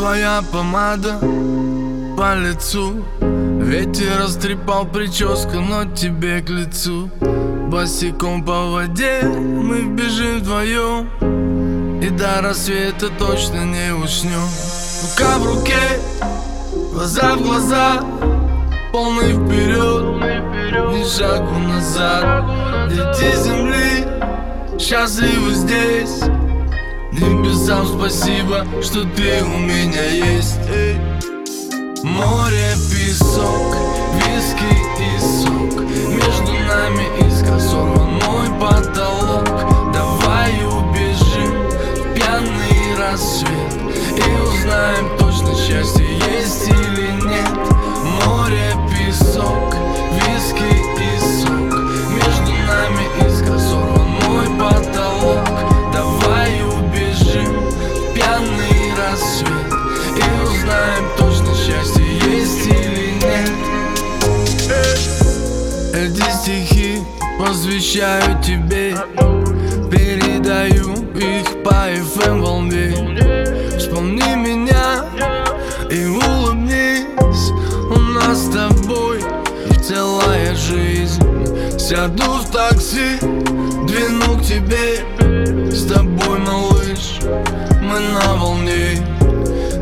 Твоя помада по лицу. Ветер растрепал прическу, но тебе к лицу. Босиком по воде мы бежим вдвоем. И до рассвета точно не уснем. Рука в руке, глаза в глаза Полный вперед, ни шагу назад. Дети земли счастливы здесь Небесам спасибо, что ты у меня есть. Море, песок, виски и сок. Между нами искра сорван мой потолок. Давай убежим в пьяный рассвет рассвет И узнаем точно счастье есть или нет. Эти стихи посвящаю тебе Передаю их по FM волне. Вспомни меня и улыбнись У нас с тобой целая жизнь. Сяду в такси, двину к тебе С тобой, малыш, на волне.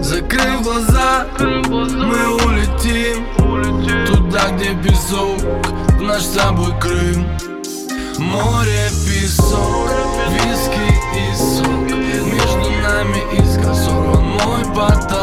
Закрыв глаза, мы улетим Туда, где песок, в наш с тобой Крым. Море, песок, виски и сок Между нами искра сорван. Мой потолок